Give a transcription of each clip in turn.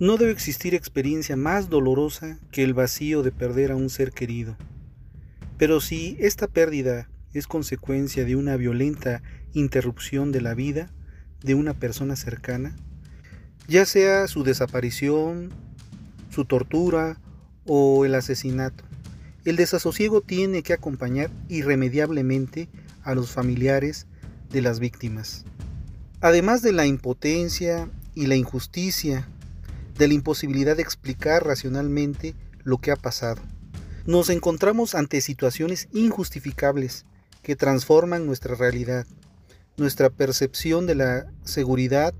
No debe existir experiencia más dolorosa que el vacío de perder a un ser querido. Pero si esta pérdida es consecuencia de una violenta interrupción de la vida de una persona cercana, ya sea su desaparición, su tortura o el asesinato, el desasosiego tiene que acompañar irremediablemente a los familiares de las víctimas. Además de la impotencia y la injusticia de la imposibilidad de explicar racionalmente lo que ha pasado. Nos encontramos ante situaciones injustificables que transforman nuestra realidad, nuestra percepción de la seguridad,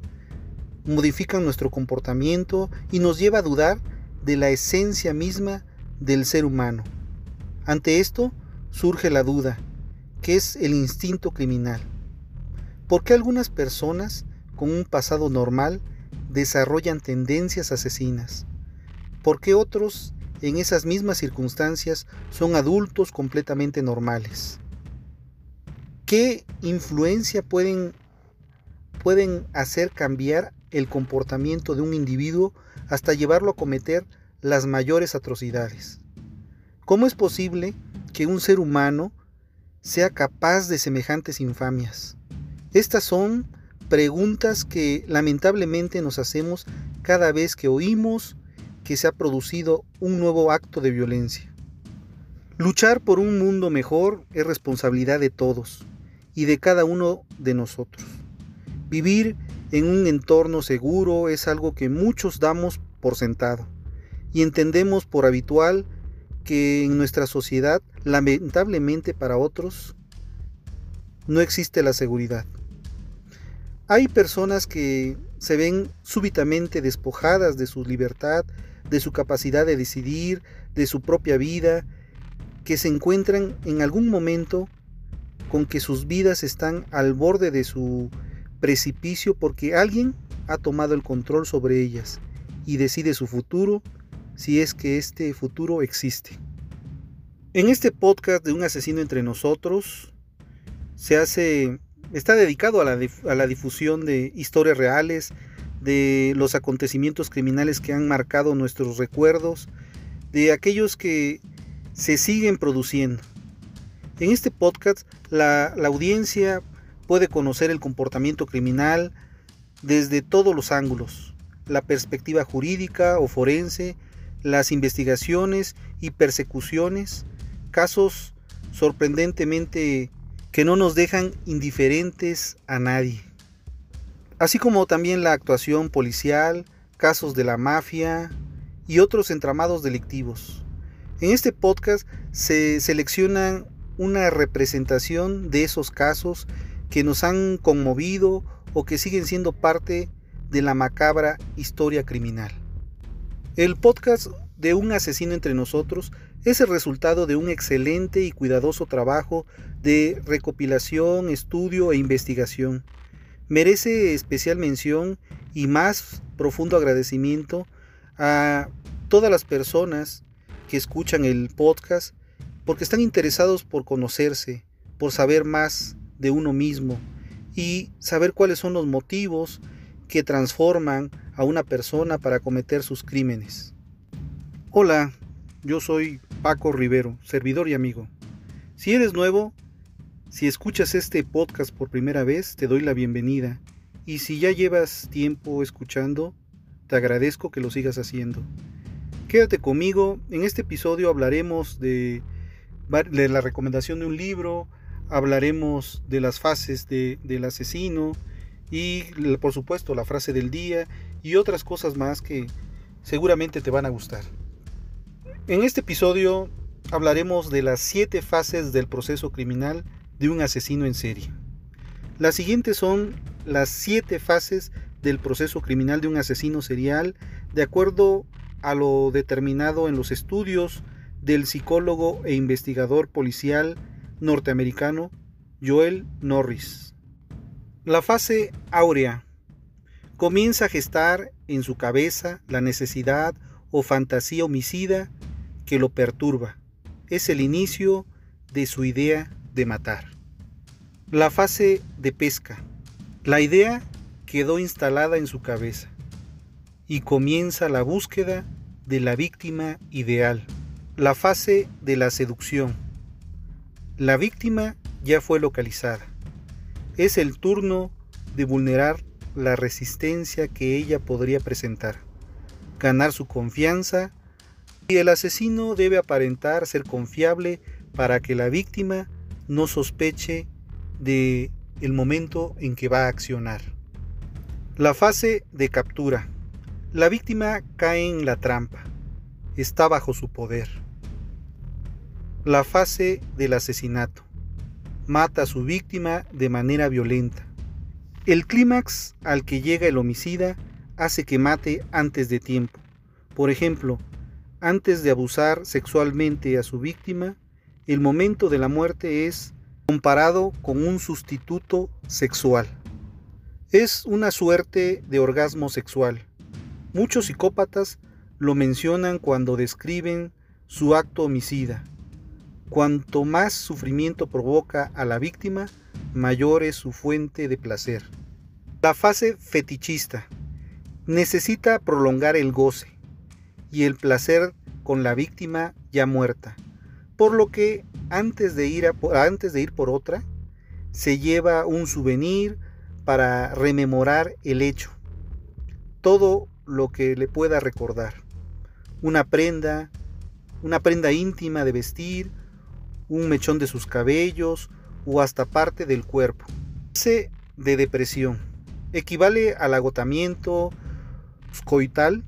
modifican nuestro comportamiento y nos lleva a dudar de la esencia misma del ser humano. Ante esto surge la duda, que es el instinto criminal. ¿Por qué algunas personas con un pasado normal desarrollan tendencias asesinas, porque otros en esas mismas circunstancias son adultos completamente normales. ¿Qué influencia pueden, pueden hacer cambiar el comportamiento de un individuo hasta llevarlo a cometer las mayores atrocidades? ¿Cómo es posible que un ser humano sea capaz de semejantes infamias? Estas son preguntas que lamentablemente nos hacemos cada vez que oímos que se ha producido un nuevo acto de violencia. Luchar por un mundo mejor es responsabilidad de todos y de cada uno de nosotros. Vivir en un entorno seguro es algo que muchos damos por sentado y entendemos por habitual que en nuestra sociedad, lamentablemente para otros, no existe la seguridad. Hay personas que se ven súbitamente despojadas de su libertad, de su capacidad de decidir, de su propia vida, que se encuentran en algún momento con que sus vidas están al borde de su precipicio porque alguien ha tomado el control sobre ellas y decide su futuro si es que este futuro existe. En este podcast de Un asesino entre nosotros se hace Está dedicado a la, difusión de historias reales, de los acontecimientos criminales que han marcado nuestros recuerdos, de aquellos que se siguen produciendo. En este podcast la, la, audiencia puede conocer el comportamiento criminal desde todos los ángulos, la perspectiva jurídica o forense, las investigaciones y persecuciones, casos sorprendentemente que no nos dejan indiferentes a nadie. Así como también la actuación policial, casos de la mafia y otros entramados delictivos. En este podcast se seleccionan una representación de esos casos que nos han conmovido o que siguen siendo parte de la macabra historia criminal. El podcast de Un asesino entre nosotros es el resultado de un excelente y cuidadoso trabajo de recopilación, estudio e investigación. Merece especial mención y más profundo agradecimiento a todas las personas que escuchan el podcast porque están interesados por conocerse, por saber más de uno mismo y saber cuáles son los motivos que transforman a una persona para cometer sus crímenes. Hola, yo soy Paco Rivero, servidor y amigo. Si eres nuevo, si escuchas este podcast por primera vez, te doy la bienvenida. Y si ya llevas tiempo escuchando, te agradezco que lo sigas haciendo. Quédate conmigo, en este episodio hablaremos de, la recomendación de un libro, hablaremos de las fases del asesino y por supuesto la frase del día y otras cosas más que seguramente te van a gustar. En este episodio hablaremos de las siete fases del proceso criminal de un asesino en serie. Las siguientes son las siete fases del proceso criminal de un asesino serial de acuerdo a lo determinado en los estudios del psicólogo e investigador policial norteamericano Joel Norris. La fase áurea comienza a gestar en su cabeza la necesidad o fantasía homicida que lo perturba. Es el inicio de su idea de matar. La fase de pesca. La idea quedó instalada en su cabeza y comienza la búsqueda de la víctima ideal. La fase de la seducción. La víctima ya fue localizada. Es el turno de vulnerar la resistencia que ella podría presentar, ganar su confianza y el asesino debe aparentar ser confiable para que la víctima no sospeche de el momento en que va a accionar. La fase de captura. La víctima cae en la trampa. Está bajo su poder. La fase del asesinato. Mata a su víctima de manera violenta. El clímax al que llega el homicida hace que mate antes de tiempo. Por ejemplo, antes de abusar sexualmente a su víctima, el momento de la muerte es comparado con un sustituto sexual. Es una suerte de orgasmo sexual. Muchos psicópatas lo mencionan cuando describen su acto homicida. Cuanto más sufrimiento provoca a la víctima, mayor es su fuente de placer. La fase fetichista necesita prolongar el goce y el placer con la víctima ya muerta, por lo que antes de ir, antes de ir por otra, se lleva un souvenir para rememorar el hecho. Todo lo que le pueda recordar. Una prenda, una prenda íntima de vestir, un mechón de sus cabellos o hasta parte del cuerpo. C de depresión. Equivale al agotamiento coital.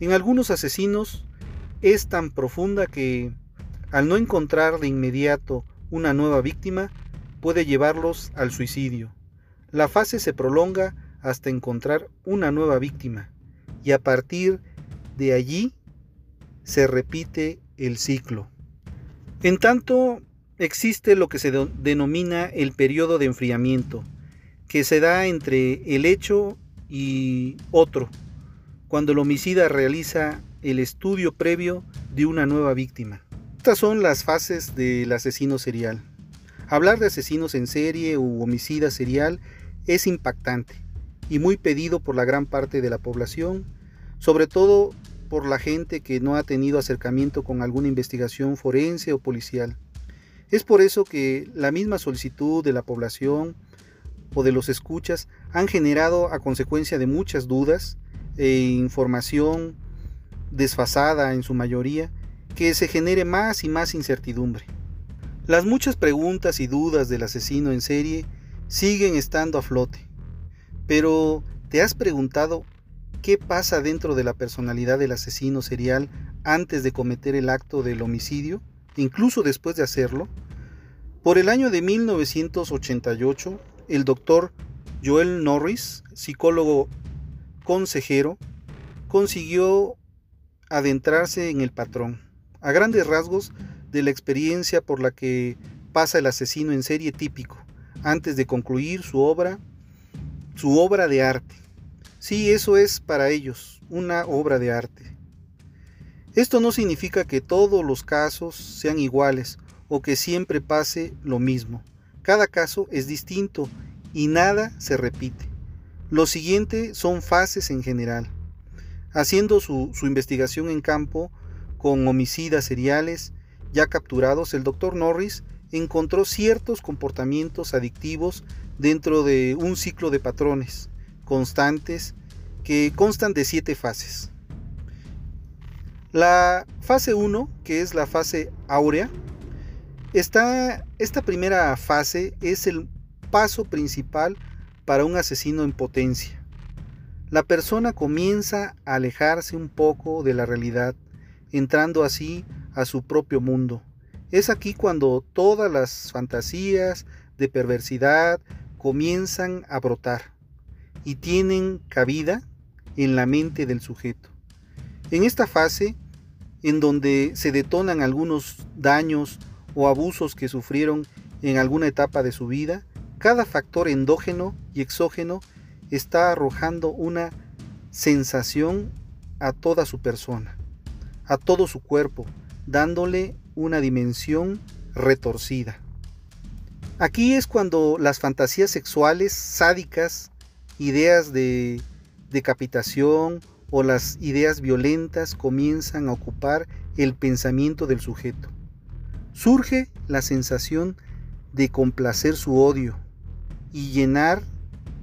En algunos asesinos es tan profunda que al no encontrar de inmediato una nueva víctima, puede llevarlos al suicidio. La fase se prolonga hasta encontrar una nueva víctima y a partir de allí se repite el ciclo. En tanto, existe lo que se denomina el periodo de enfriamiento, que se da entre el hecho y otro, cuando el homicida realiza el estudio previo de una nueva víctima. Estas son las fases del asesino serial. Hablar de asesinos en serie u homicida serial es impactante y muy pedido por la gran parte de la población, sobre todo por la gente que no ha tenido acercamiento con alguna investigación forense o policial. Es por eso que la misma solicitud de la población o de los escuchas han generado a consecuencia de muchas dudas e información desfasada en su mayoría, que se genere más y más incertidumbre. Las muchas preguntas y dudas del asesino en serie siguen estando a flote. Pero, ¿te has preguntado qué pasa dentro de la personalidad del asesino serial antes de cometer el acto del homicidio, incluso después de hacerlo? Por el año de 1988, el doctor Joel Norris, psicólogo consejero, consiguió adentrarse en el patrón, a grandes rasgos de la experiencia por la que pasa el asesino en serie típico, antes de concluir su obra, su obra de arte. Sí, eso es para ellos, una obra de arte. Esto no significa que todos los casos sean iguales o que siempre pase lo mismo. Cada caso es distinto y nada se repite. Lo siguiente son fases en general. Haciendo su, su investigación en campo con homicidas seriales ya capturados, el doctor Norris encontró ciertos comportamientos adictivos dentro de un ciclo de patrones constantes que constan de siete fases. La fase 1, que es la fase áurea, esta primera fase es el paso principal para un asesino en potencia. La persona comienza a alejarse un poco de la realidad, entrando así a su propio mundo. Es aquí cuando todas las fantasías de perversidad comienzan a brotar y tienen cabida en la mente del sujeto. En esta fase, en donde se detonan algunos daños o abusos que sufrieron en alguna etapa de su vida, cada factor endógeno y exógeno está arrojando una sensación a toda su persona, a todo su cuerpo, dándole una dimensión retorcida. Aquí es cuando las fantasías sexuales sádicas, ideas de decapitación o las ideas violentas comienzan a ocupar el pensamiento del sujeto. Surge la sensación de complacer su odio y llenar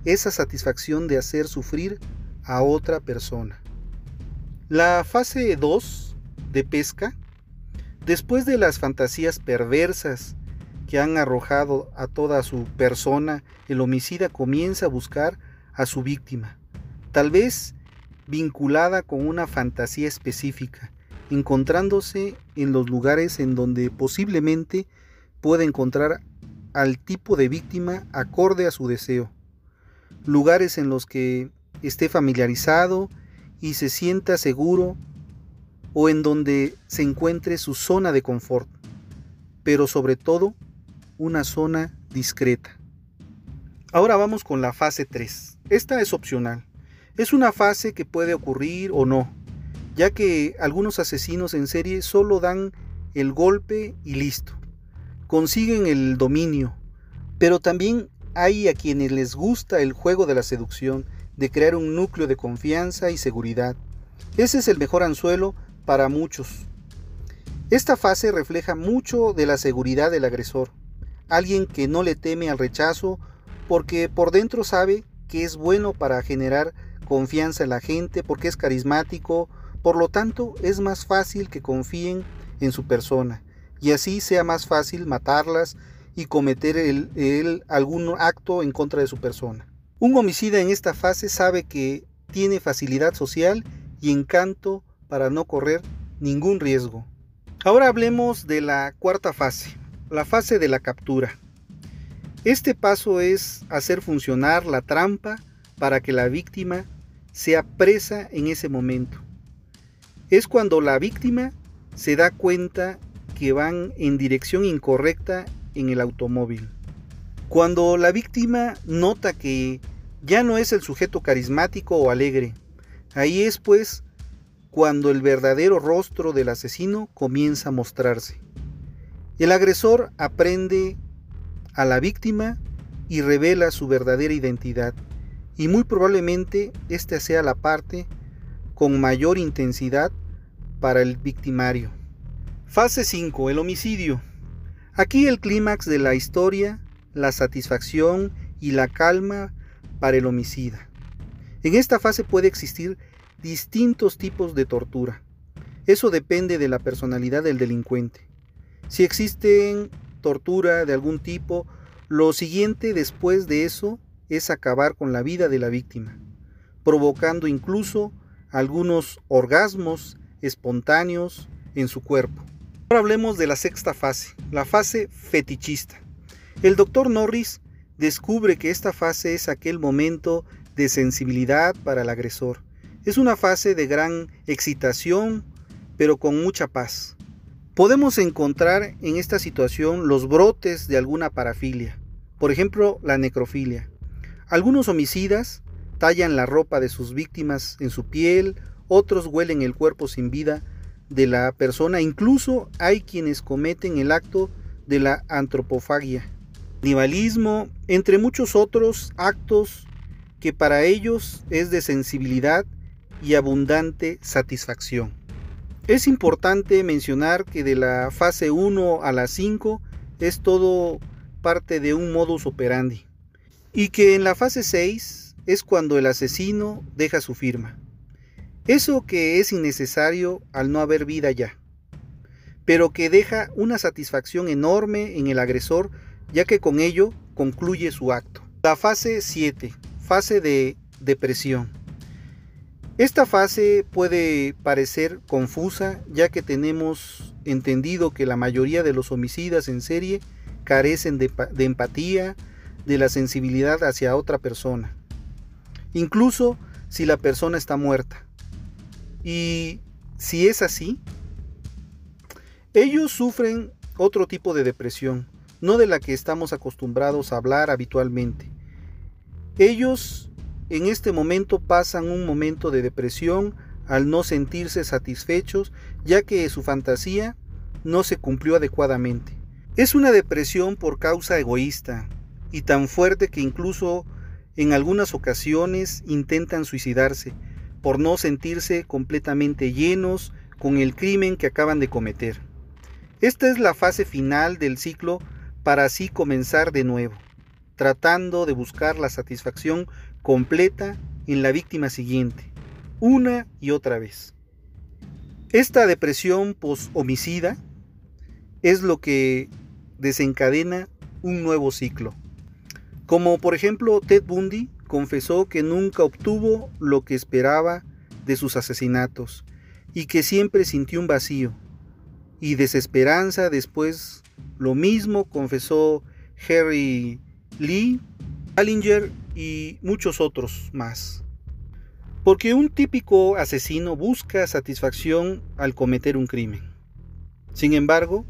esa satisfacción de hacer sufrir a otra persona. La fase 2 de pesca, después de las fantasías perversas que han arrojado a toda su persona, el homicida comienza a buscar a su víctima, tal vez vinculada con una fantasía específica, encontrándose en los lugares en donde posiblemente pueda encontrar al tipo de víctima acorde a su deseo lugares en los que esté familiarizado y se sienta seguro o en donde se encuentre su zona de confort, pero sobre todo una zona discreta. Ahora vamos con la fase 3. Esta es opcional. Es una fase que puede ocurrir o no, ya que algunos asesinos en serie solo dan el golpe y listo. Consiguen el dominio, pero también hay a quienes les gusta el juego de la seducción, de crear un núcleo de confianza y seguridad. Ese es el mejor anzuelo para muchos. Esta fase refleja mucho de la seguridad del agresor, alguien que no le teme al rechazo porque por dentro sabe que es bueno para generar confianza en la gente, porque es carismático, por lo tanto es más fácil que confíen en su persona y así sea más fácil matarlas y cometer el, algún acto en contra de su persona. Un homicida en esta fase sabe que tiene facilidad social y encanto para no correr ningún riesgo. Ahora hablemos de la cuarta fase, la fase de la captura. Este paso es hacer funcionar la trampa para que la víctima sea presa en ese momento. Es cuando la víctima se da cuenta que van en dirección incorrecta en el automóvil. Cuando la víctima nota que ya no es el sujeto carismático o alegre, ahí es pues cuando el verdadero rostro del asesino comienza a mostrarse. El agresor aprende a la víctima y revela su verdadera identidad, y muy probablemente esta sea la parte con mayor intensidad para el victimario. Fase 5. El homicidio. Aquí el clímax de la historia, la satisfacción y la calma para el homicida. En esta fase puede existir distintos tipos de tortura. Eso depende de la personalidad del delincuente. Si existen tortura de algún tipo, lo siguiente después de eso es acabar con la vida de la víctima, provocando incluso algunos orgasmos espontáneos en su cuerpo. Ahora hablemos de la sexta fase, la fase fetichista. El doctor Norris descubre que esta fase es aquel momento de sensibilidad para el agresor. Es una fase de gran excitación, pero con mucha paz. Podemos encontrar en esta situación los brotes de alguna parafilia, por ejemplo la necrofilia. Algunos homicidas tallan la ropa de sus víctimas en su piel, otros huelen el cuerpo sin vida de la persona. Incluso hay quienes cometen el acto de la antropofagia, canibalismo, entre muchos otros actos que para ellos es de sensibilidad y abundante satisfacción. Es importante mencionar que de la fase 1 a la 5 es todo parte de un modus operandi y que en la fase 6 es cuando el asesino deja su firma. Eso que es innecesario al no haber vida ya, pero que deja una satisfacción enorme en el agresor ya que con ello concluye su acto. La fase 7, fase de depresión. Esta fase puede parecer confusa ya que tenemos entendido que la mayoría de los homicidas en serie carecen de, empatía, de la sensibilidad hacia otra persona, incluso si la persona está muerta. Y si es así, ellos sufren otro tipo de depresión, no de la que estamos acostumbrados a hablar habitualmente. Ellos en este momento pasan un momento de depresión al no sentirse satisfechos ya que su fantasía no se cumplió adecuadamente. Es una depresión por causa egoísta y tan fuerte que incluso en algunas ocasiones intentan suicidarse por no sentirse completamente llenos con el crimen que acaban de cometer. Esta es la fase final del ciclo para así comenzar de nuevo, tratando de buscar la satisfacción completa en la víctima siguiente, una y otra vez. Esta depresión post-homicida es lo que desencadena un nuevo ciclo. Como por ejemplo Ted Bundy confesó que nunca obtuvo lo que esperaba de sus asesinatos y que siempre sintió un vacío y desesperanza después lo mismo confesó Harry Lee, Allinger y muchos otros más. Porque un típico asesino busca satisfacción al cometer un crimen. Sin embargo,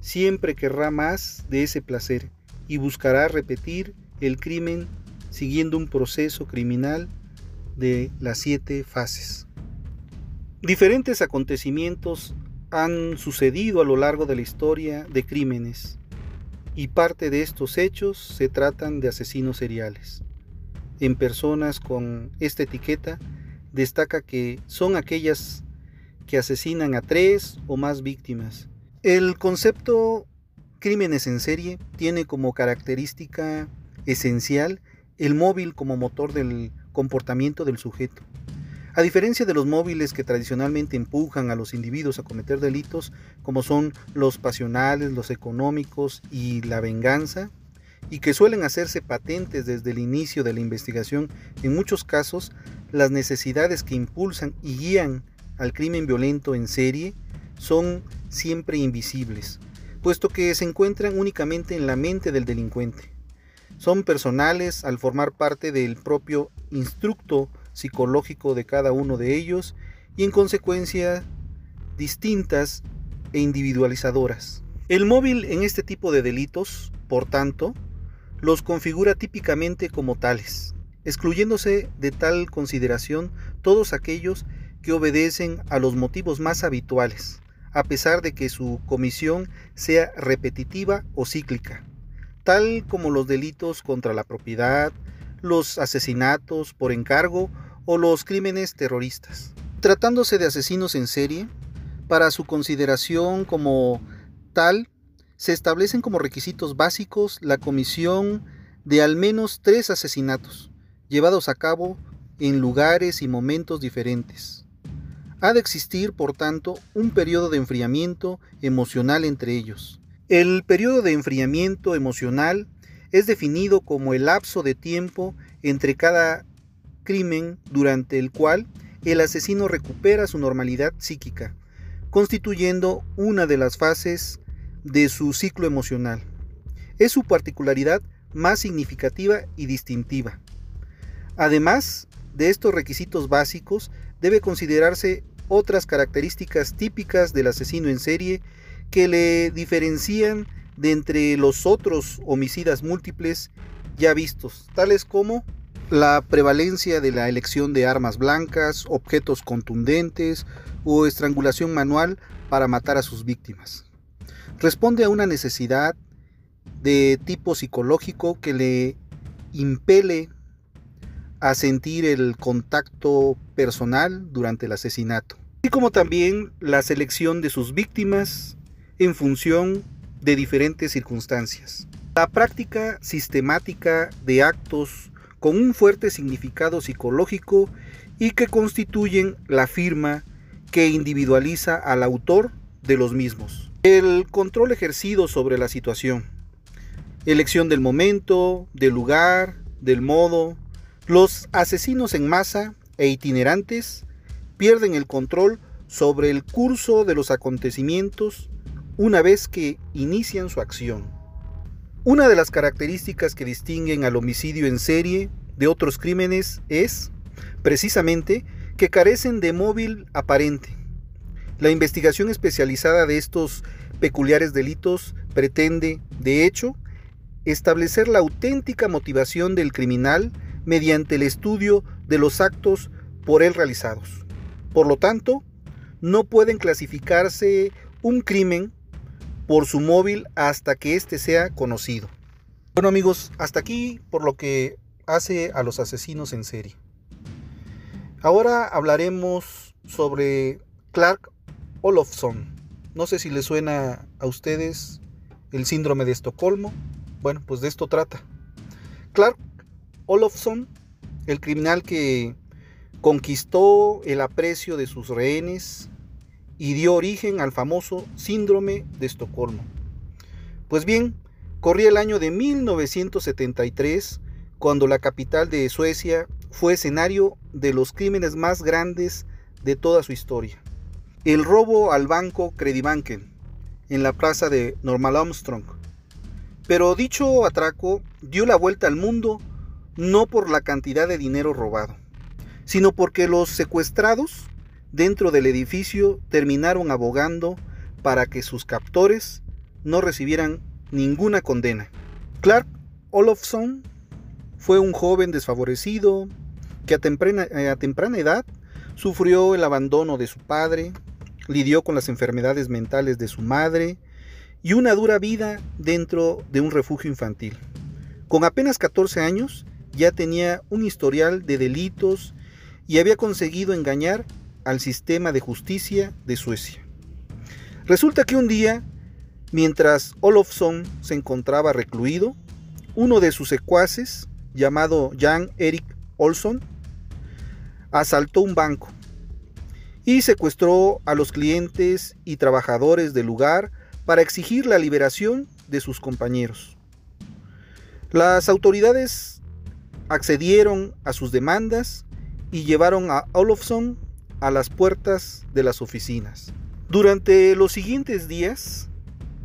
siempre querrá más de ese placer y buscará repetir el crimen siguiendo un proceso criminal de las siete fases. Diferentes acontecimientos han sucedido a lo largo de la historia de crímenes y parte de estos hechos se tratan de asesinos seriales. En personas con esta etiqueta destaca que son aquellas que asesinan a tres o más víctimas. El concepto crímenes en serie tiene como característica esencial el móvil como motor del comportamiento del sujeto. A diferencia de los móviles que tradicionalmente empujan a los individuos a cometer delitos, como son los pasionales, los económicos y la venganza, y que suelen hacerse patentes desde el inicio de la investigación, en muchos casos las necesidades que impulsan y guían al crimen violento en serie son siempre invisibles, puesto que se encuentran únicamente en la mente del delincuente son personales al formar parte del propio instructo psicológico de cada uno de ellos y en consecuencia distintas e individualizadoras. El móvil en este tipo de delitos, por tanto, los configura típicamente como tales, excluyéndose de tal consideración todos aquellos que obedecen a los motivos más habituales, a pesar de que su comisión sea repetitiva o cíclica tal como los delitos contra la propiedad, los asesinatos por encargo o los crímenes terroristas. Tratándose de asesinos en serie, para su consideración como tal, se establecen como requisitos básicos la comisión de al menos tres asesinatos, llevados a cabo en lugares y momentos diferentes. Ha de existir, por tanto, un periodo de enfriamiento emocional entre ellos. El periodo de enfriamiento emocional es definido como el lapso de tiempo entre cada crimen durante el cual el asesino recupera su normalidad psíquica, constituyendo una de las fases de su ciclo emocional. Es su particularidad más significativa y distintiva. Además de estos requisitos básicos, debe considerarse otras características típicas del asesino en serie que le diferencian de entre los otros homicidas múltiples ya vistos, tales como la prevalencia de la elección de armas blancas, objetos contundentes o estrangulación manual para matar a sus víctimas. Responde a una necesidad de tipo psicológico que le impele a sentir el contacto personal durante el asesinato, así como también la selección de sus víctimas en función de diferentes circunstancias. La práctica sistemática de actos con un fuerte significado psicológico y que constituyen la firma que individualiza al autor de los mismos. El control ejercido sobre la situación, elección del momento, del lugar, del modo, los asesinos en masa e itinerantes pierden el control sobre el curso de los acontecimientos una vez que inician su acción. Una de las características que distinguen al homicidio en serie de otros crímenes es, precisamente, que carecen de móvil aparente. La investigación especializada de estos peculiares delitos pretende, de hecho, establecer la auténtica motivación del criminal mediante el estudio de los actos por él realizados. Por lo tanto, no pueden clasificarse un crimen por su móvil hasta que éste sea conocido. Bueno amigos, hasta aquí por lo que hace a los asesinos en serie. Ahora hablaremos sobre Clark Olofsson. No sé si le suena a ustedes el síndrome de Estocolmo. Bueno, pues de esto trata. Clark Olofsson, el criminal que conquistó el aprecio de sus rehenes y dio origen al famoso síndrome de Estocolmo. Pues bien, corría el año de 1973 cuando la capital de Suecia fue escenario de los crímenes más grandes de toda su historia. El robo al banco Credibanken en la plaza de Normal Armstrong. Pero dicho atraco dio la vuelta al mundo no por la cantidad de dinero robado, sino porque los secuestrados dentro del edificio terminaron abogando para que sus captores no recibieran ninguna condena. Clark Olofsson fue un joven desfavorecido que a temprana, eh, a temprana edad sufrió el abandono de su padre, lidió con las enfermedades mentales de su madre y una dura vida dentro de un refugio infantil. Con apenas 14 años ya tenía un historial de delitos y había conseguido engañar al sistema de justicia de Suecia. Resulta que un día, mientras Olofsson se encontraba recluido, uno de sus secuaces, llamado Jan Erik Olsson, asaltó un banco y secuestró a los clientes y trabajadores del lugar para exigir la liberación de sus compañeros. Las autoridades accedieron a sus demandas y llevaron a Olofsson a las puertas de las oficinas. Durante los siguientes días,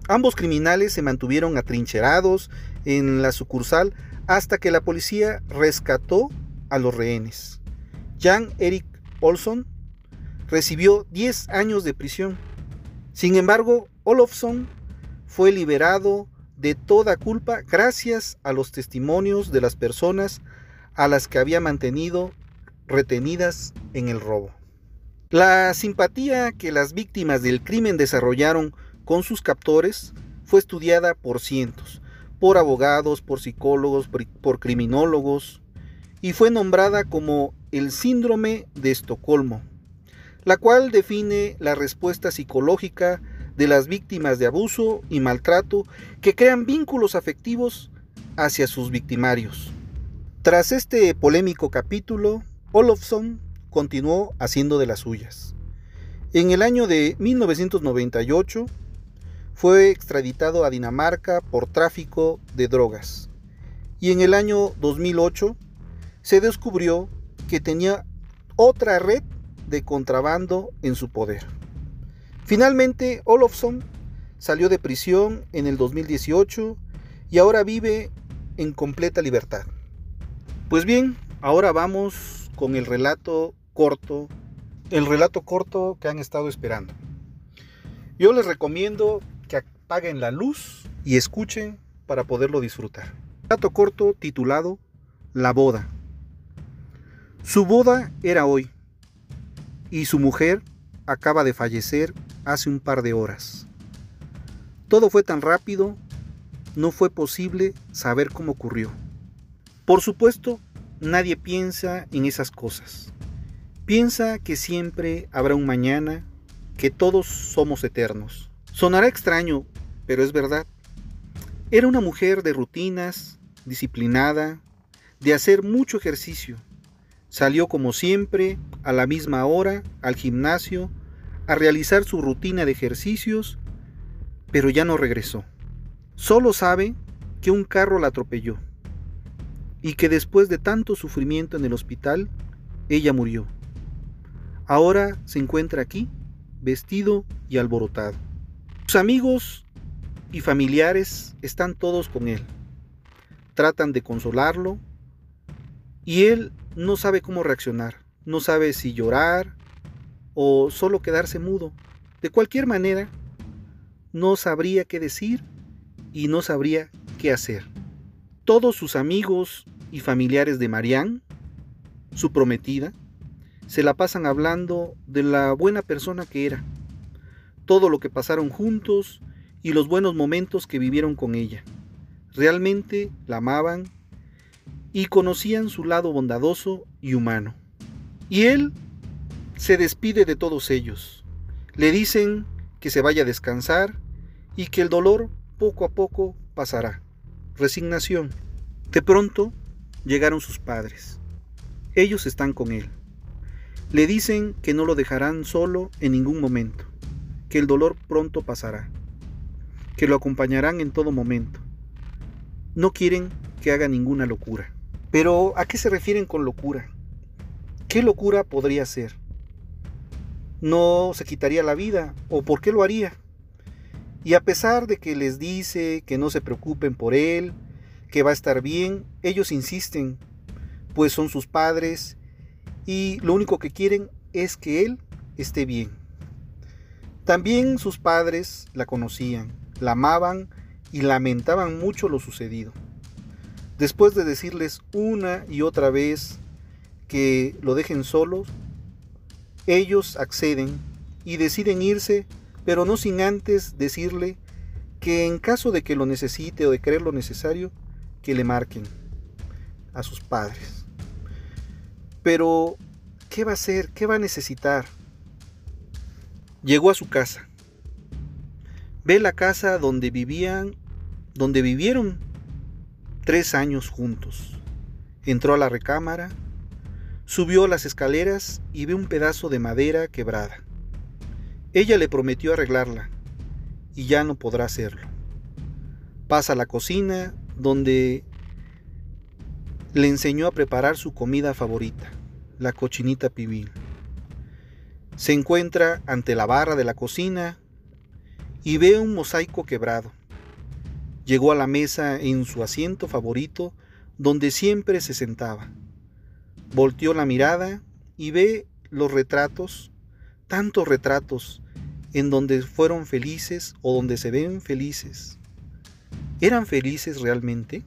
ambos criminales se mantuvieron atrincherados en la sucursal hasta que la policía rescató a los rehenes. Jan Erik Olsson recibió 10 años de prisión. Sin embargo, Olofsson fue liberado de toda culpa gracias a los testimonios de las personas a las que había mantenido retenidas en el robo. La simpatía que las víctimas del crimen desarrollaron con sus captores fue estudiada por cientos, por abogados, por psicólogos, por criminólogos, y fue nombrada como el síndrome de Estocolmo, la cual define la respuesta psicológica de las víctimas de abuso y maltrato que crean vínculos afectivos hacia sus victimarios. Tras este polémico capítulo, Olofsson continuó haciendo de las suyas. En el año de 1998 fue extraditado a Dinamarca por tráfico de drogas y en el año 2008 se descubrió que tenía otra red de contrabando en su poder. Finalmente, Olofsson salió de prisión en el 2018 y ahora vive en completa libertad. Pues bien, ahora vamos con el relato corto, el relato corto que han estado esperando. Yo les recomiendo que apaguen la luz y escuchen para poderlo disfrutar. Relato corto titulado La boda. Su boda era hoy y su mujer acaba de fallecer hace un par de horas. Todo fue tan rápido, no fue posible saber cómo ocurrió. Por supuesto, nadie piensa en esas cosas. Piensa que siempre habrá un mañana, que todos somos eternos. Sonará extraño, pero es verdad. Era una mujer de rutinas, disciplinada, de hacer mucho ejercicio. Salió como siempre, a la misma hora, al gimnasio, a realizar su rutina de ejercicios, pero ya no regresó. Solo sabe que un carro la atropelló y que después de tanto sufrimiento en el hospital, ella murió. Ahora se encuentra aquí, vestido y alborotado. Sus amigos y familiares están todos con él. Tratan de consolarlo y él no sabe cómo reaccionar. No sabe si llorar o solo quedarse mudo. De cualquier manera, no sabría qué decir y no sabría qué hacer. Todos sus amigos y familiares de Marianne, su prometida, se la pasan hablando de la buena persona que era, todo lo que pasaron juntos y los buenos momentos que vivieron con ella. Realmente la amaban y conocían su lado bondadoso y humano. Y él se despide de todos ellos. Le dicen que se vaya a descansar y que el dolor poco a poco pasará. Resignación. De pronto llegaron sus padres. Ellos están con él. Le dicen que no lo dejarán solo en ningún momento, que el dolor pronto pasará, que lo acompañarán en todo momento. No quieren que haga ninguna locura. Pero ¿a qué se refieren con locura? ¿Qué locura podría ser? ¿No se quitaría la vida? ¿O por qué lo haría? Y a pesar de que les dice que no se preocupen por él, que va a estar bien, ellos insisten, pues son sus padres y lo único que quieren es que él esté bien. También sus padres la conocían, la amaban y lamentaban mucho lo sucedido. Después de decirles una y otra vez que lo dejen solos, ellos acceden y deciden irse, pero no sin antes decirle que en caso de que lo necesite o de creer lo necesario, que le marquen a sus padres. Pero, ¿qué va a hacer? ¿Qué va a necesitar? Llegó a su casa. Ve la casa donde vivían, donde vivieron tres años juntos. Entró a la recámara, subió las escaleras y ve un pedazo de madera quebrada. Ella le prometió arreglarla y ya no podrá hacerlo. Pasa a la cocina donde le enseñó a preparar su comida favorita, la cochinita pibil. Se encuentra ante la barra de la cocina y ve un mosaico quebrado. Llegó a la mesa en su asiento favorito donde siempre se sentaba. Volteó la mirada y ve los retratos, tantos retratos, en donde fueron felices o donde se ven felices. ¿Eran felices realmente?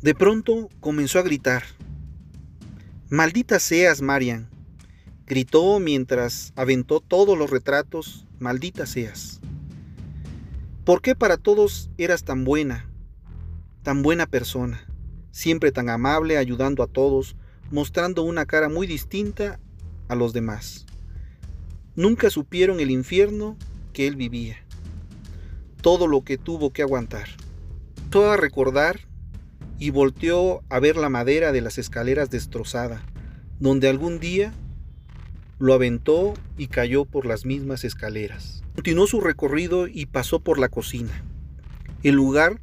De pronto comenzó a gritar. Maldita seas, Marian. Gritó mientras aventó todos los retratos. Maldita seas. ¿Por qué para todos eras tan buena? Tan buena persona. Siempre tan amable, ayudando a todos, mostrando una cara muy distinta a los demás. Nunca supieron el infierno que él vivía. Todo lo que tuvo que aguantar. Todo a recordar y volteó a ver la madera de las escaleras destrozada, donde algún día lo aventó y cayó por las mismas escaleras. Continuó su recorrido y pasó por la cocina, el lugar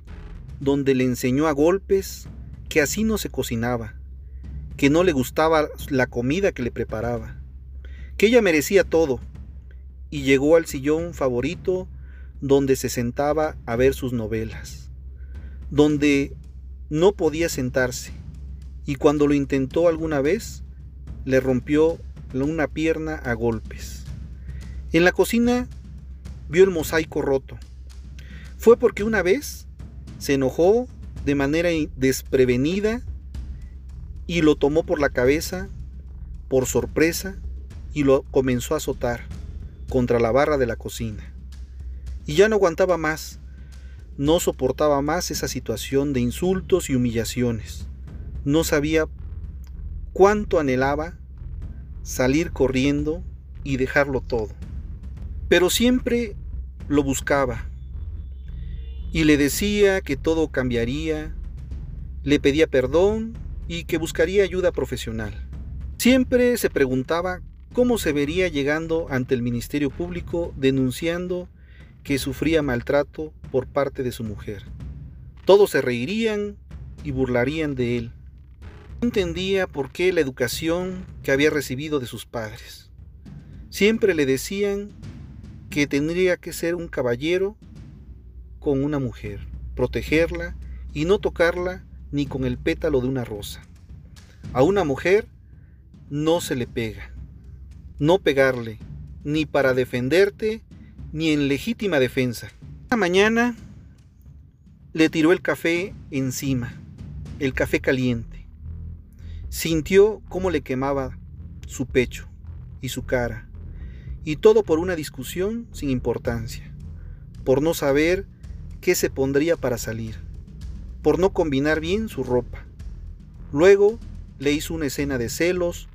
donde le enseñó a golpes que así no se cocinaba, que no le gustaba la comida que le preparaba, que ella merecía todo, y llegó al sillón favorito donde se sentaba a ver sus novelas, donde no podía sentarse y cuando lo intentó alguna vez, le rompió una pierna a golpes. En la cocina vio el mosaico roto. Fue porque una vez se enojó de manera desprevenida y lo tomó por la cabeza, por sorpresa, y lo comenzó a azotar contra la barra de la cocina. Y ya no aguantaba más no soportaba más esa situación de insultos y humillaciones. No sabía cuánto anhelaba salir corriendo y dejarlo todo. Pero siempre lo buscaba y le decía que todo cambiaría, le pedía perdón y que buscaría ayuda profesional. Siempre se preguntaba cómo se vería llegando ante el Ministerio Público denunciando que sufría maltrato por parte de su mujer. Todos se reirían y burlarían de él. No entendía por qué la educación que había recibido de sus padres. Siempre le decían que tendría que ser un caballero con una mujer, protegerla y no tocarla ni con el pétalo de una rosa. A una mujer no se le pega. No pegarle, ni para defenderte, ni en legítima defensa. Una mañana le tiró el café encima, el café caliente. Sintió cómo le quemaba su pecho y su cara, y todo por una discusión sin importancia, por no saber qué se pondría para salir, por no combinar bien su ropa. Luego le hizo una escena de celos,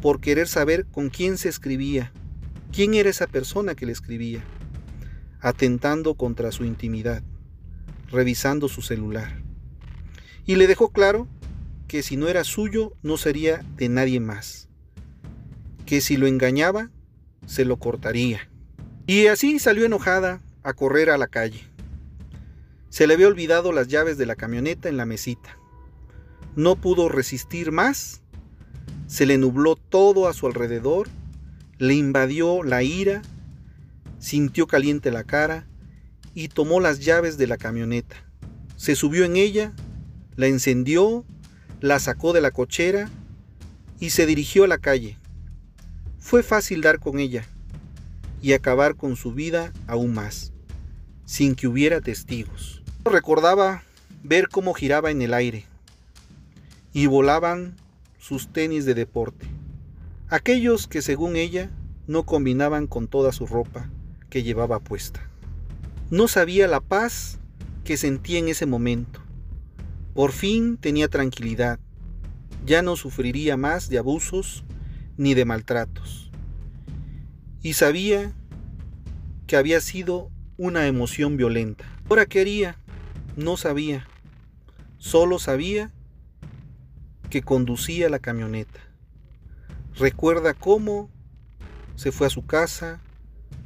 por querer saber con quién se escribía, quién era esa persona que le escribía, atentando contra su intimidad, revisando su celular. Y le dejó claro que si no era suyo no sería de nadie más, que si lo engañaba se lo cortaría. Y así salió enojada a correr a la calle. Se le había olvidado las llaves de la camioneta en la mesita. No pudo resistir más se le nubló todo a su alrededor, le invadió la ira, sintió caliente la cara y tomó las llaves de la camioneta. Se subió en ella, la encendió, la sacó de la cochera y se dirigió a la calle. Fue fácil dar con ella y acabar con su vida aún más, sin que hubiera testigos. Recordaba ver cómo giraba en el aire y volaban sus tenis de deporte, aquellos que según ella no combinaban con toda su ropa que llevaba puesta. No sabía la paz que sentía en ese momento. Por fin tenía tranquilidad, ya no sufriría más de abusos ni de maltratos. Y sabía que había sido una emoción violenta. Ahora qué haría? No sabía. Solo sabía que conducía la camioneta. Recuerda cómo se fue a su casa,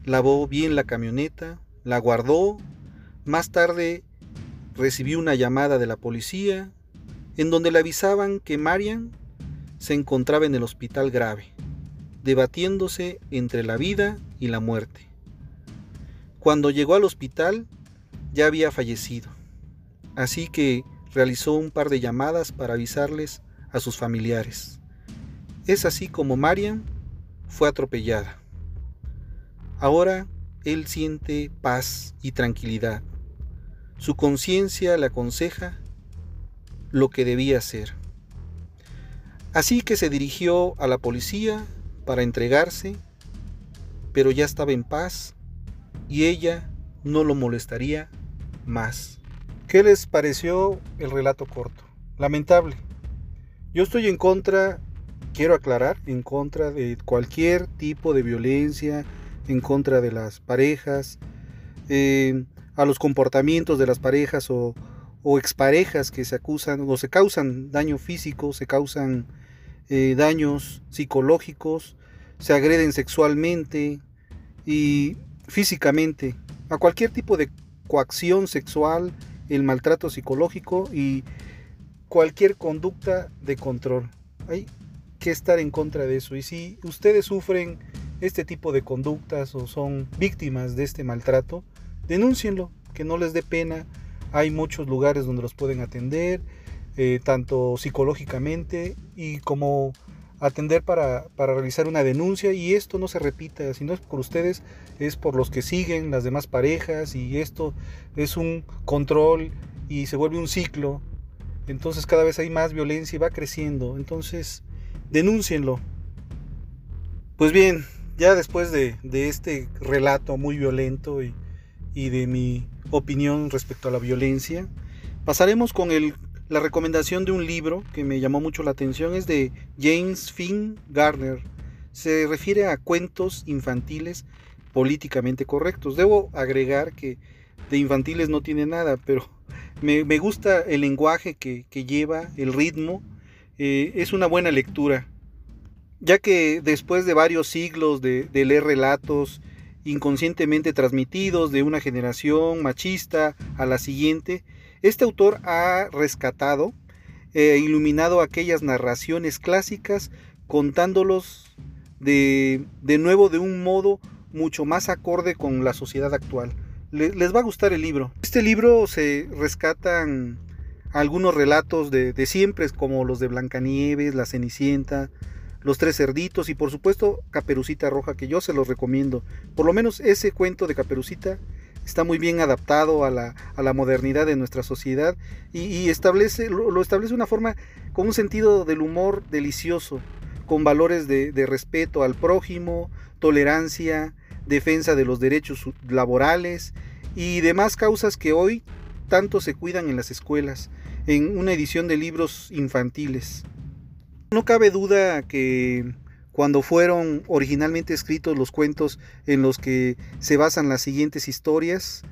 lavó bien la camioneta, la guardó, más tarde recibió una llamada de la policía en donde le avisaban que Marian se encontraba en el hospital grave, debatiéndose entre la vida y la muerte. Cuando llegó al hospital ya había fallecido, así que realizó un par de llamadas para avisarles a sus familiares. Es así como Marian fue atropellada. Ahora él siente paz y tranquilidad. Su conciencia le aconseja lo que debía hacer. Así que se dirigió a la policía para entregarse, pero ya estaba en paz y ella no lo molestaría más. ¿Qué les pareció el relato corto? Lamentable, yo estoy en contra, quiero aclarar, en contra de cualquier tipo de violencia, en contra de las parejas, eh, a los comportamientos de las parejas o, exparejas que se acusan o se causan daño físico, se causan eh, daños psicológicos, se agreden sexualmente y físicamente, a cualquier tipo de coacción sexual, el maltrato psicológico y cualquier conducta de control. Hay que estar en contra de eso. Y si ustedes sufren este tipo de conductas o son víctimas de este maltrato, denúncienlo, que no les dé pena. Hay muchos lugares donde los pueden atender, eh, tanto psicológicamente y como atender para, para, realizar una denuncia y esto no se repita, si no es por ustedes, es por los que siguen las demás parejas y esto es un control y se vuelve un ciclo entonces cada vez hay más violencia y va creciendo. Entonces, denúncienlo. Pues bien, ya después de, este relato muy violento y, y, de mi opinión respecto a la violencia, pasaremos con el, la recomendación de un libro que me llamó mucho la atención. Es de James Finn Garner. Se refiere a cuentos infantiles políticamente correctos. Debo agregar que de infantiles no tiene nada, pero me, gusta el lenguaje que, lleva, el ritmo. Eh, es una buena lectura. ya que después de varios siglos de, leer relatos inconscientemente transmitidos de una generación machista a la siguiente, este autor ha rescatado e iluminado aquellas narraciones clásicas contándolos de, de, nuevo de un modo mucho más acorde con la sociedad actual. les va a gustar el libro. Este libro se rescatan algunos relatos de, de siempre, como los de Blancanieves, La Cenicienta, Los Tres Cerditos y por supuesto Caperucita Roja, que yo se los recomiendo. Por lo menos ese cuento de Caperucita está muy bien adaptado a la, a la modernidad de nuestra sociedad y, establece, lo, establece de una forma con un sentido del humor delicioso, con valores de, de respeto al prójimo, tolerancia, defensa de los derechos laborales y demás causas que hoy tanto se cuidan en las escuelas en una edición de libros infantiles. No cabe duda que cuando fueron originalmente escritos los cuentos en los que se basan las siguientes historias,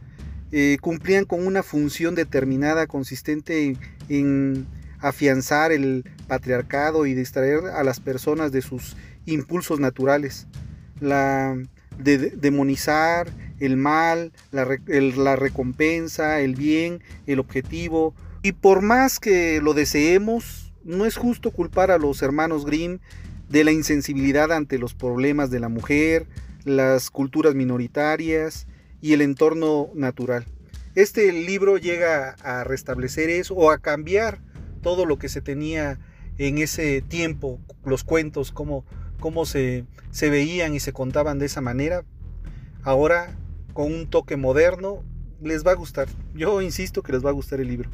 eh, cumplían con una función determinada consistente en, afianzar el patriarcado y distraer a las personas de sus impulsos naturales. La de demonizar el mal, la recompensa, el bien, el objetivo, y por más que lo deseemos, no es justo culpar a los hermanos Grimm de la insensibilidad ante los problemas de la mujer, las culturas minoritarias y el entorno natural. Este libro llega a restablecer eso o a cambiar todo lo que se tenía en ese tiempo, los cuentos, cómo, cómo se, se veían y se contaban de esa manera. Ahora, con un toque moderno, les va a gustar. Yo insisto que les va a gustar el libro.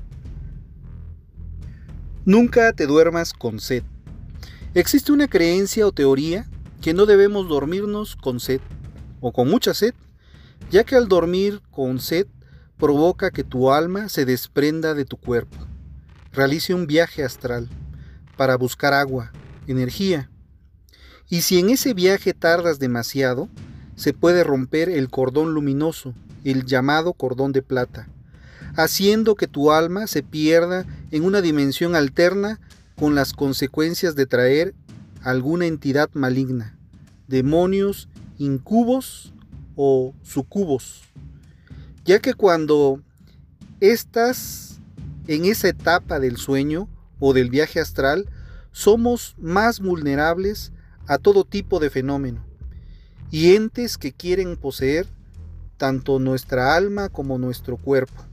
Nunca te duermas con sed. Existe una creencia o teoría que no debemos dormirnos con sed o con mucha sed, ya que al dormir con sed provoca que tu alma se desprenda de tu cuerpo, realice un viaje astral para buscar agua, energía. Y si en ese viaje tardas demasiado, se puede romper el cordón luminoso, el llamado cordón de plata, haciendo que tu alma se pierda en una dimensión alterna con las consecuencias de traer alguna entidad maligna, demonios, incubos o sucubos, ya que cuando estás en esa etapa del sueño o del viaje astral, somos más vulnerables a todo tipo de fenómeno y entes que quieren poseer tanto nuestra alma como nuestro cuerpo.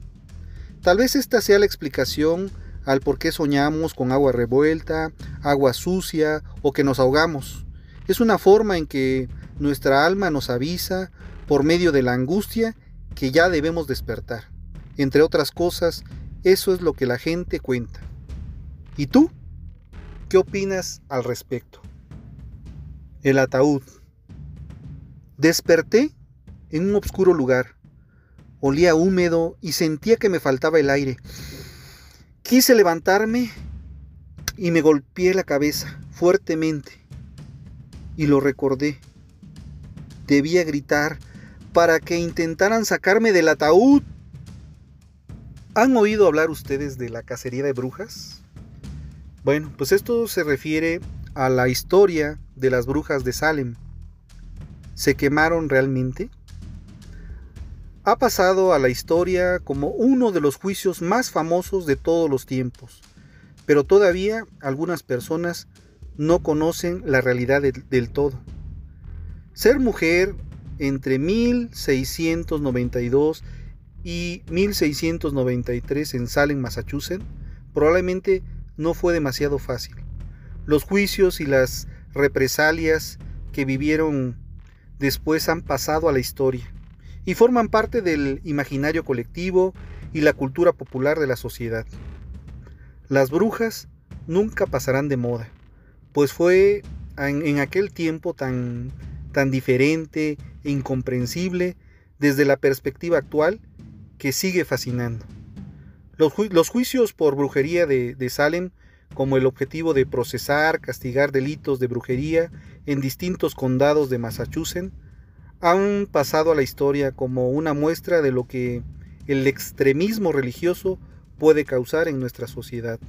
Tal vez esta sea la explicación al por qué soñamos con agua revuelta, agua sucia o que nos ahogamos. Es una forma en que nuestra alma nos avisa, por medio de la angustia, que ya debemos despertar. Entre otras cosas, eso es lo que la gente cuenta. ¿Y tú? ¿Qué opinas al respecto? El ataúd. Desperté en un oscuro lugar. Olía húmedo y sentía que me faltaba el aire. Quise levantarme y me golpeé la cabeza fuertemente. Y lo recordé. Debía gritar para que intentaran sacarme del ataúd. ¿Han oído hablar ustedes de la cacería de brujas? Bueno, pues esto se refiere a la historia de las brujas de Salem. ¿Se quemaron realmente? Ha pasado a la historia como uno de los juicios más famosos de todos los tiempos, pero todavía algunas personas no conocen la realidad del, todo. Ser mujer entre 1692 y 1693 en Salem, Massachusetts, probablemente no fue demasiado fácil. Los juicios y las represalias que vivieron después han pasado a la historia y forman parte del imaginario colectivo y la cultura popular de la sociedad. Las brujas nunca pasarán de moda, pues fue en, aquel tiempo tan, tan diferente e incomprensible desde la perspectiva actual que sigue fascinando. Los, juicios por brujería de, de Salem como el objetivo de procesar, castigar delitos de brujería en distintos condados de Massachusetts, han pasado a la historia como una muestra de lo que el extremismo religioso puede causar en nuestra sociedad.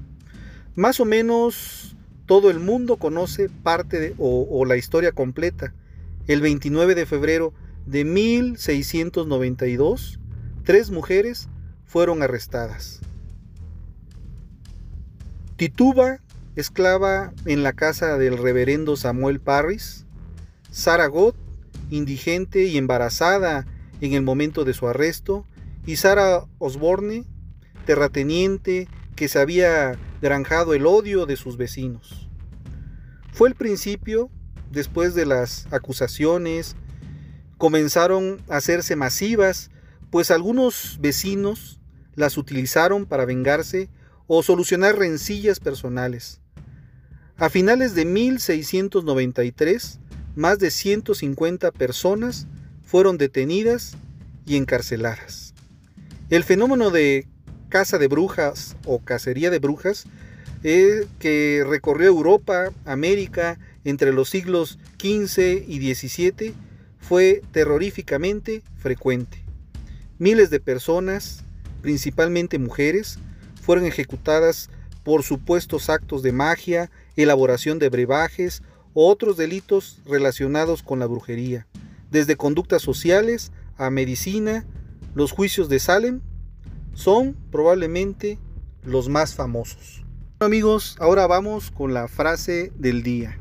Más o menos todo el mundo conoce parte o, o la historia completa. El 29 de febrero de 1692, tres mujeres fueron arrestadas. Tituba, esclava en la casa del reverendo Samuel Parris, Sarah Gott, indigente y embarazada en el momento de su arresto, y Sarah Osborne, terrateniente que se había granjado el odio de sus vecinos. Fue el principio, después de las acusaciones, comenzaron a hacerse masivas, pues algunos vecinos las utilizaron para vengarse o solucionar rencillas personales. A finales de 1693, más de 150 personas fueron detenidas y encarceladas. El fenómeno de caza de brujas o cacería de brujas eh, que recorrió Europa, América entre los siglos XV y XVII fue terroríficamente frecuente. Miles de personas, principalmente mujeres, fueron ejecutadas por supuestos actos de magia, elaboración de brebajes o otros delitos relacionados con la brujería, desde conductas sociales a medicina, los juicios de Salem son probablemente los más famosos. Amigos, ahora vamos con la frase del día.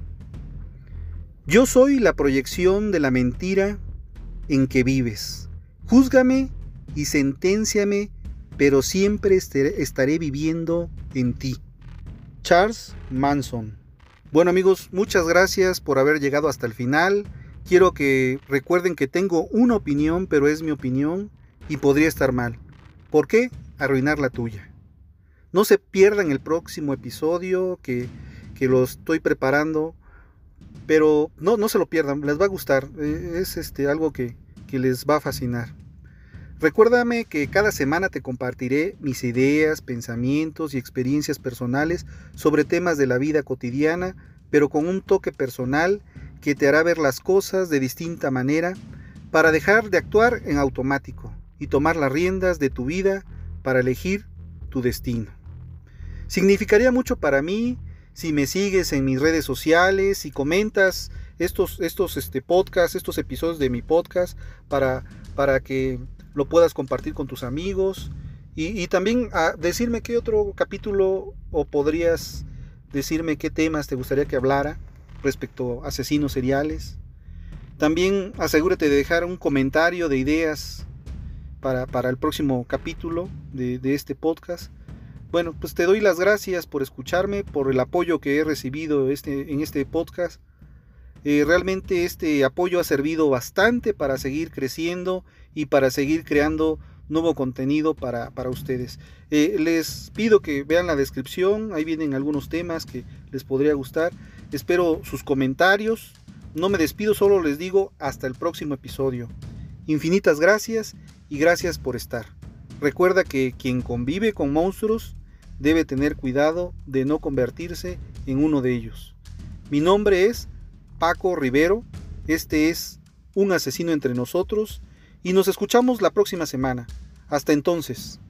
Yo soy la proyección de la mentira en que vives. Júzgame y senténciame, pero siempre estaré viviendo en ti. Charles Manson. Bueno amigos, muchas gracias por haber llegado hasta el final. Quiero que recuerden que tengo una opinión, pero es mi opinión y podría estar mal. ¿Por qué? Arruinar la tuya. No se pierdan el próximo episodio que, que lo estoy preparando pero no, no se lo pierdan, les va a gustar. Eh, es este, algo que, que les va a fascinar. Recuérdame que cada semana te compartiré mis ideas, pensamientos y experiencias personales sobre temas de la vida cotidiana, pero con un toque personal que te hará ver las cosas de distinta manera para dejar de actuar en automático y tomar las riendas de tu vida para elegir tu destino. Significaría mucho para mí si me sigues en mis redes sociales y comentas estos, estos este, podcasts, estos episodios de mi podcast para, para que lo puedas compartir con tus amigos y, también a decirme qué otro capítulo o podrías decirme qué temas te gustaría que hablara respecto a asesinos seriales. También asegúrate de dejar un comentario de ideas para, para el próximo capítulo de, de este podcast. Bueno, pues te doy las gracias por escucharme, por el apoyo que he recibido este, en este podcast. Eh, realmente este apoyo ha servido bastante para seguir creciendo y para seguir creando nuevo contenido para, ustedes. Eh, les pido que vean la descripción, ahí vienen algunos temas que les podría gustar. Espero sus comentarios. No me despido, solo les digo hasta el próximo episodio. Infinitas gracias y gracias por estar. Recuerda que quien convive con monstruos debe tener cuidado de no convertirse en uno de ellos. Mi nombre es Paco Rivero, este es Un asesino entre nosotros y nos escuchamos la próxima semana. Hasta entonces.